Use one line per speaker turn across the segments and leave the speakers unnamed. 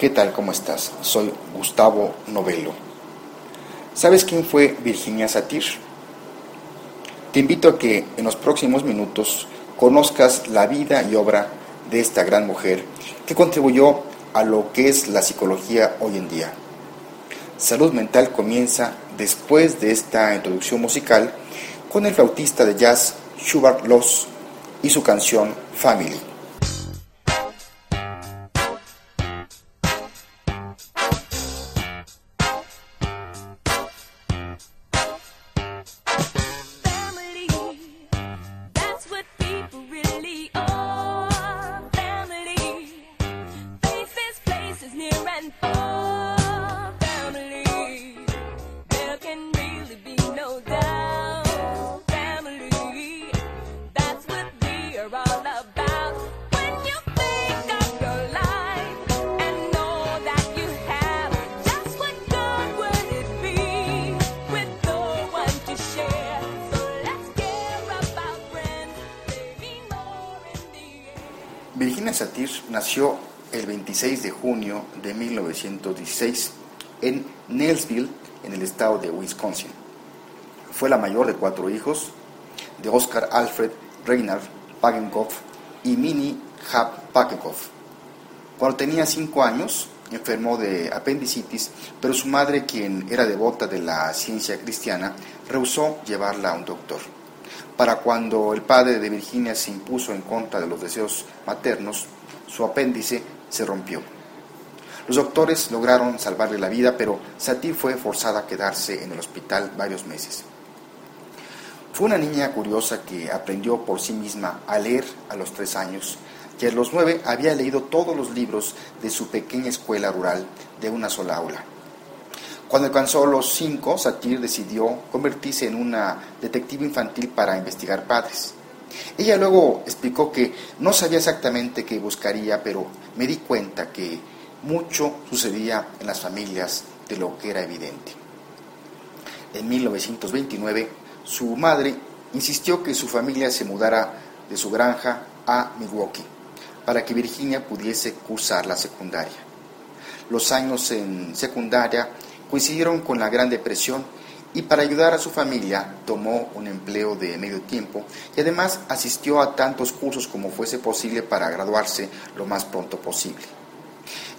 ¿Qué tal? ¿Cómo estás? Soy Gustavo Novelo. ¿Sabes quién fue Virginia Satir? Te invito a que en los próximos minutos conozcas la vida y obra de esta gran mujer que contribuyó a lo que es la psicología hoy en día. Salud Mental comienza después de esta introducción musical con el flautista de jazz Schubert Loss y su canción Family. Nació el 26 de junio de 1916 en Neillsville, en el estado de Wisconsin. Fue la mayor de cuatro hijos, de Oscar Alfred Reinhard Pagenkopf y Minnie Hab Pagenkopf. Cuando tenía cinco años, enfermó de apendicitis, pero su madre, quien era devota de la ciencia cristiana, rehusó llevarla a un doctor. Para cuando el padre de Virginia se impuso en contra de los deseos maternos, su apéndice se rompió. Los doctores lograron salvarle la vida, pero Satie fue forzada a quedarse en el hospital varios meses. Fue una niña curiosa que aprendió por sí misma a leer a los tres años y a los nueve había leído todos los libros de su pequeña escuela rural de una sola aula. Cuando alcanzó los cinco, Satir decidió convertirse en una detective infantil para investigar padres. Ella luego explicó que no sabía exactamente qué buscaría, pero me di cuenta que mucho sucedía en las familias de lo que era evidente. En 1929, su madre insistió que su familia se mudara de su granja a Milwaukee para que Virginia pudiese cursar la secundaria. Los años en secundaria coincidieron con la Gran Depresión y para ayudar a su familia tomó un empleo de medio tiempo y además asistió a tantos cursos como fuese posible para graduarse lo más pronto posible.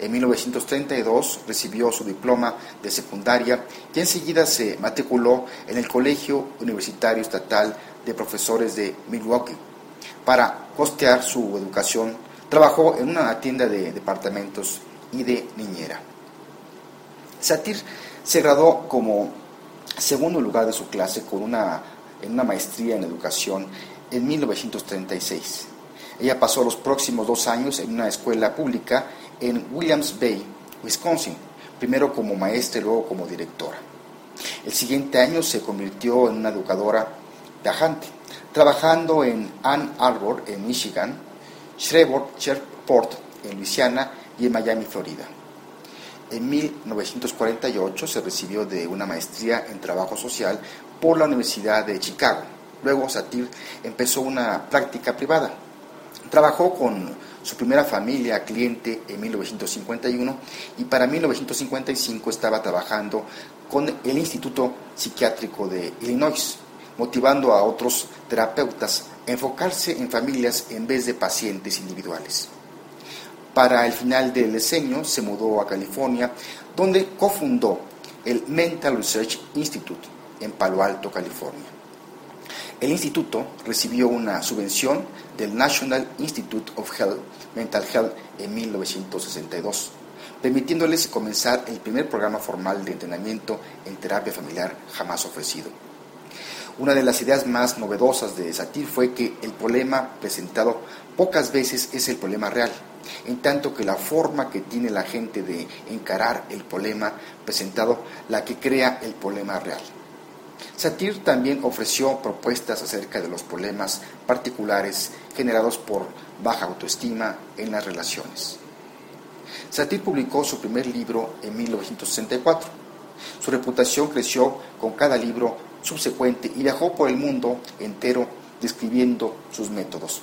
En 1932 recibió su diploma de secundaria y enseguida se matriculó en el Colegio Universitario Estatal de Profesores de Milwaukee. Para costear su educación, trabajó en una tienda de departamentos y de niñera. Satir se graduó como segundo lugar de su clase con una, en una maestría en educación en 1936. Ella pasó los próximos dos años en una escuela pública en Williams Bay, Wisconsin, primero como maestra y luego como directora. El siguiente año se convirtió en una educadora viajante, trabajando en Ann Arbor, en Michigan, Shreveport, en Luisiana y en Miami, Florida. En 1948 se recibió de una maestría en trabajo social por la Universidad de Chicago. Luego Satir empezó una práctica privada. Trabajó con su primera familia cliente en 1951 y para 1955 estaba trabajando con el Instituto Psiquiátrico de Illinois, motivando a otros terapeutas a enfocarse en familias en vez de pacientes individuales. Para el final del diseño se mudó a California, donde cofundó el Mental Research Institute en Palo Alto, California. El instituto recibió una subvención del National Institute of Health, Mental Health en 1962, permitiéndoles comenzar el primer programa formal de entrenamiento en terapia familiar jamás ofrecido. Una de las ideas más novedosas de Satir fue que el problema presentado pocas veces es el problema real, en tanto que la forma que tiene la gente de encarar el problema presentado la que crea el problema real. Satir también ofreció propuestas acerca de los problemas particulares generados por baja autoestima en las relaciones. Satir publicó su primer libro en 1964. Su reputación creció con cada libro subsecuente y viajó por el mundo entero describiendo sus métodos.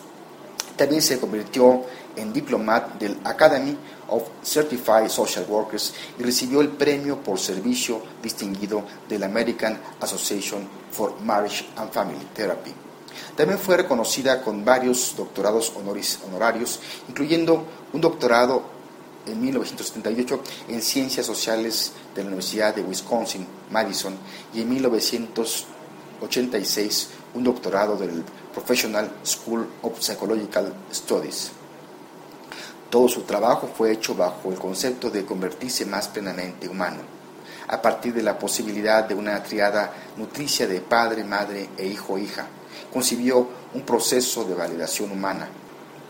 También se convirtió en diplomat del Academy of Certified Social Workers y recibió el premio por servicio distinguido de la American Association for Marriage and Family Therapy. También fue reconocida con varios doctorados honoris, honorarios, incluyendo un doctorado en 1978 en Ciencias Sociales de la Universidad de Wisconsin, Madison, y en 1986 un doctorado del Professional School of Psychological Studies. Todo su trabajo fue hecho bajo el concepto de convertirse más plenamente humano, a partir de la posibilidad de una triada nutricia de padre, madre e hijo-hija. Concibió un proceso de validación humana.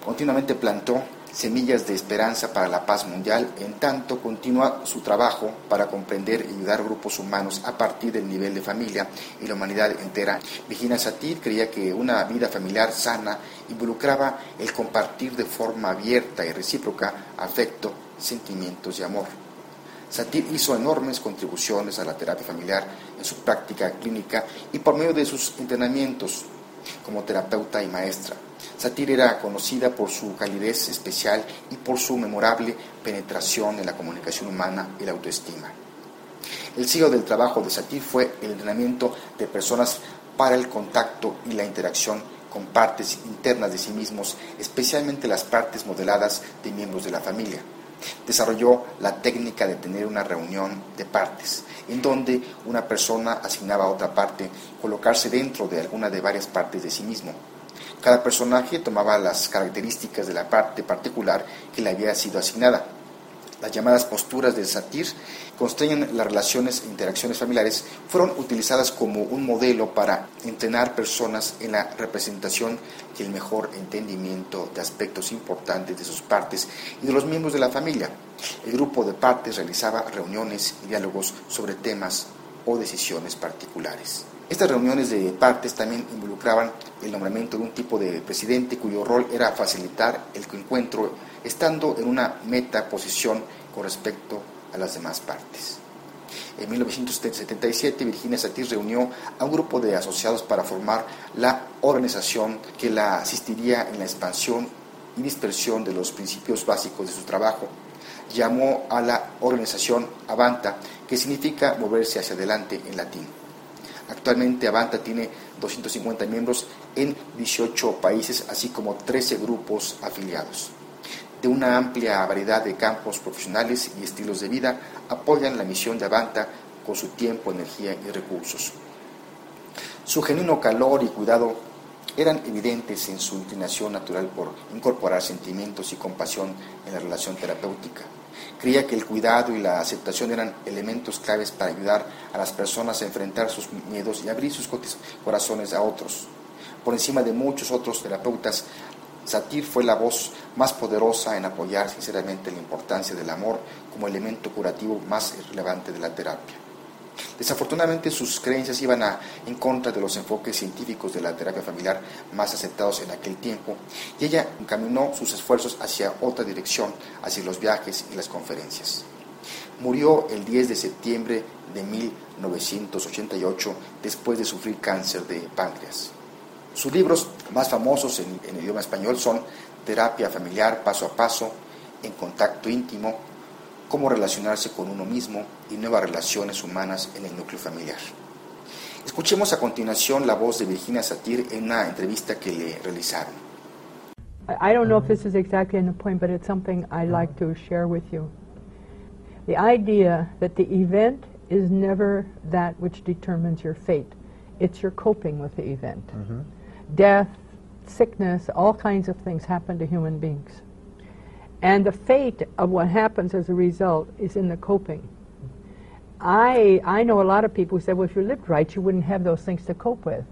Continuamente plantó semillas de esperanza para la paz mundial, en tanto continúa su trabajo para comprender y ayudar grupos humanos a partir del nivel de familia y la humanidad entera. Virginia Satir creía que una vida familiar sana involucraba el compartir de forma abierta y recíproca afecto, sentimientos y amor. Satir hizo enormes contribuciones a la terapia familiar en su práctica clínica y por medio de sus entrenamientos como terapeuta y maestra. Satir era conocida por su calidez especial y por su memorable penetración en la comunicación humana y la autoestima. El siglo del trabajo de Satir fue el entrenamiento de personas para el contacto y la interacción con partes internas de sí mismos, especialmente las partes modeladas de miembros de la familia. Desarrolló la técnica de tener una reunión de partes, en donde una persona asignaba a otra parte colocarse dentro de alguna de varias partes de sí mismo. Cada personaje tomaba las características de la parte particular que le había sido asignada. Las llamadas posturas del satir constrañen las relaciones e interacciones familiares fueron utilizadas como un modelo para entrenar personas en la representación y el mejor entendimiento de aspectos importantes de sus partes y de los miembros de la familia. El grupo de partes realizaba reuniones y diálogos sobre temas o decisiones particulares. Estas reuniones de partes también involucraban el nombramiento de un tipo de presidente cuyo rol era facilitar el encuentro estando en una meta posición con respecto a las demás partes. En 1977, Virginia Satir reunió a un grupo de asociados para formar la organización que la asistiría en la expansión y dispersión de los principios básicos de su trabajo. Llamó a la organización Avanta, que significa moverse hacia adelante en latín. Actualmente Avanta tiene 250 miembros en 18 países, así como 13 grupos afiliados. De una amplia variedad de campos profesionales y estilos de vida, apoyan la misión de Avanta con su tiempo, energía y recursos. Su genuino calor y cuidado eran evidentes en su inclinación natural por incorporar sentimientos y compasión en la relación terapéutica. Creía que el cuidado y la aceptación eran elementos claves para ayudar a las personas a enfrentar sus miedos y abrir sus corazones a otros. Por encima de muchos otros terapeutas, Satir fue la voz más poderosa en apoyar sinceramente la importancia del amor como elemento curativo más relevante de la terapia. Desafortunadamente sus creencias iban en contra de los enfoques científicos de la terapia familiar más aceptados en aquel tiempo y ella encaminó sus esfuerzos hacia otra dirección, hacia los viajes y las conferencias. Murió el 10 de septiembre de 1988 después de sufrir cáncer de páncreas. Sus libros más famosos en, en idioma español son Terapia familiar paso a paso, En contacto íntimo, cómo relacionarse con uno mismo y nuevas relaciones humanas en el núcleo familiar. Escuchemos a continuación la voz de Virginia Satir en una entrevista que le realizaron.
I don't know if this is exactly in the point, but it's something I'd like to share with you. The idea that the event is never that which determines your fate. It's your coping with the event. Mm-hmm. Death, sickness, all kinds of things happen to human beings. And the fate of what happens as a result is in the coping. I, I know a lot of people who say, well, if you lived right, you wouldn't have those things to cope with.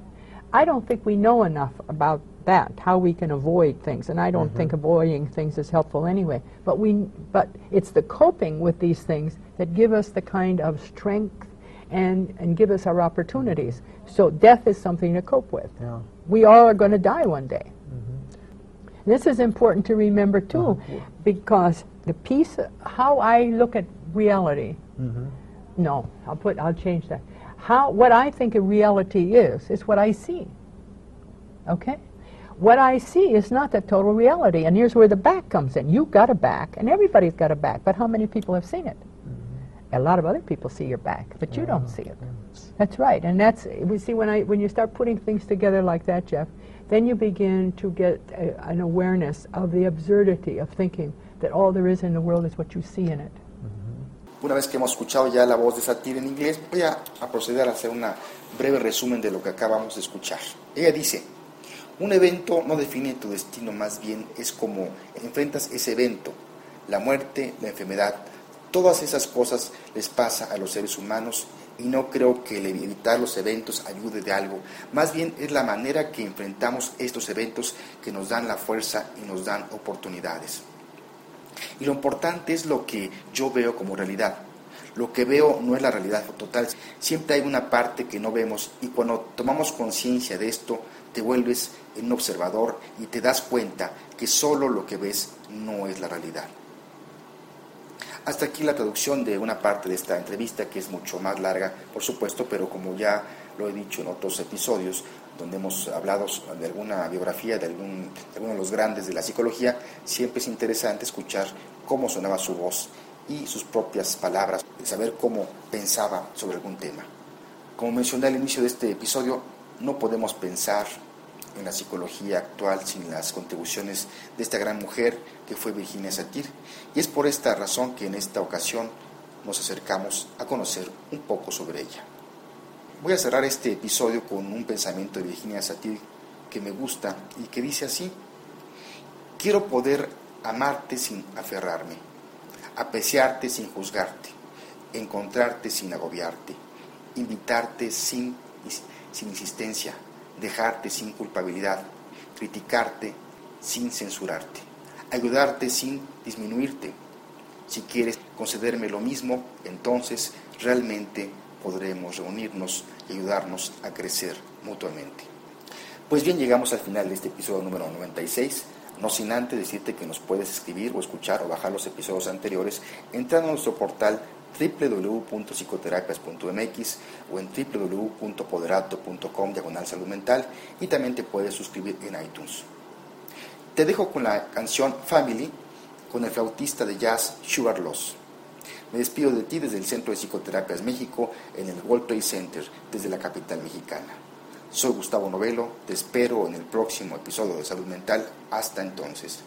I don't think we know enough about that, how we can avoid things, and I don't mm-hmm. think avoiding things is helpful anyway. But we, but it's the coping with these things that give us the kind of strength and and give us our opportunities. So death is something to cope with. Yeah. We all are going to die one day. This is important to remember too, uh-huh. because the piece, how I look at reality. Mm-hmm. No, I'll put, I'll change that. How what I think a reality is is what I see. Okay, what I see is not the total reality. And here's where the back comes in. You've got a back, and everybody's got a back, but how many people have seen it? A lot of other people see your back, but you don't see it. That's right, and that's we see when I when you start putting things together like that, Jeff, then you begin to get an awareness of the absurdity of thinking that all there is in the world is what you see in it.
Una vez que hemos escuchado ya la voz de Satir en inglés, voy a, a proceder a hacer un breve resumen de lo que acabamos de escuchar. Ella dice, un evento no define tu destino, más bien es como enfrentas ese evento, la muerte, la enfermedad, todas esas cosas les pasa a los seres humanos y no creo que el evitar los eventos ayude de algo. Más bien es la manera que enfrentamos estos eventos que nos dan la fuerza y nos dan oportunidades. Y lo importante es lo que yo veo como realidad. Lo que veo no es la realidad total. Siempre hay una parte que no vemos y cuando tomamos conciencia de esto, te vuelves un observador y te das cuenta que solo lo que ves no es la realidad. Hasta aquí la traducción de una parte de esta entrevista que es mucho más larga, por supuesto, pero como ya lo he dicho en otros episodios, donde hemos hablado de alguna biografía de, algún, de alguno de los grandes de la psicología, siempre es interesante escuchar cómo sonaba su voz y sus propias palabras, saber cómo pensaba sobre algún tema. Como mencioné al inicio de este episodio, no podemos pensar en la psicología actual sin las contribuciones de esta gran mujer que fue Virginia Satir. Y es por esta razón que en esta ocasión nos acercamos a conocer un poco sobre ella. Voy a cerrar este episodio con un pensamiento de Virginia Satir que me gusta y que dice así, quiero poder amarte sin aferrarme, apreciarte sin juzgarte, encontrarte sin agobiarte, invitarte sin, sin insistencia, dejarte sin culpabilidad, criticarte sin censurarte, ayudarte sin disminuirte. Si quieres concederme lo mismo, entonces realmente podremos reunirnos y ayudarnos a crecer mutuamente. Pues bien, llegamos al final de este episodio número 96. No sin antes decirte que nos puedes escribir o escuchar o bajar los episodios anteriores entrando a nuestro portal www.psicoterapias.mx o en www.poderato.com diagonal salud mental y también te puedes suscribir en iTunes. Te dejo con la canción Family con el flautista de jazz Sugar Loss. Me despido de ti desde el Centro de Psicoterapias México en el World Trade Center desde la capital mexicana. Soy Gustavo Novelo, te espero en el próximo episodio de Salud Mental. Hasta entonces.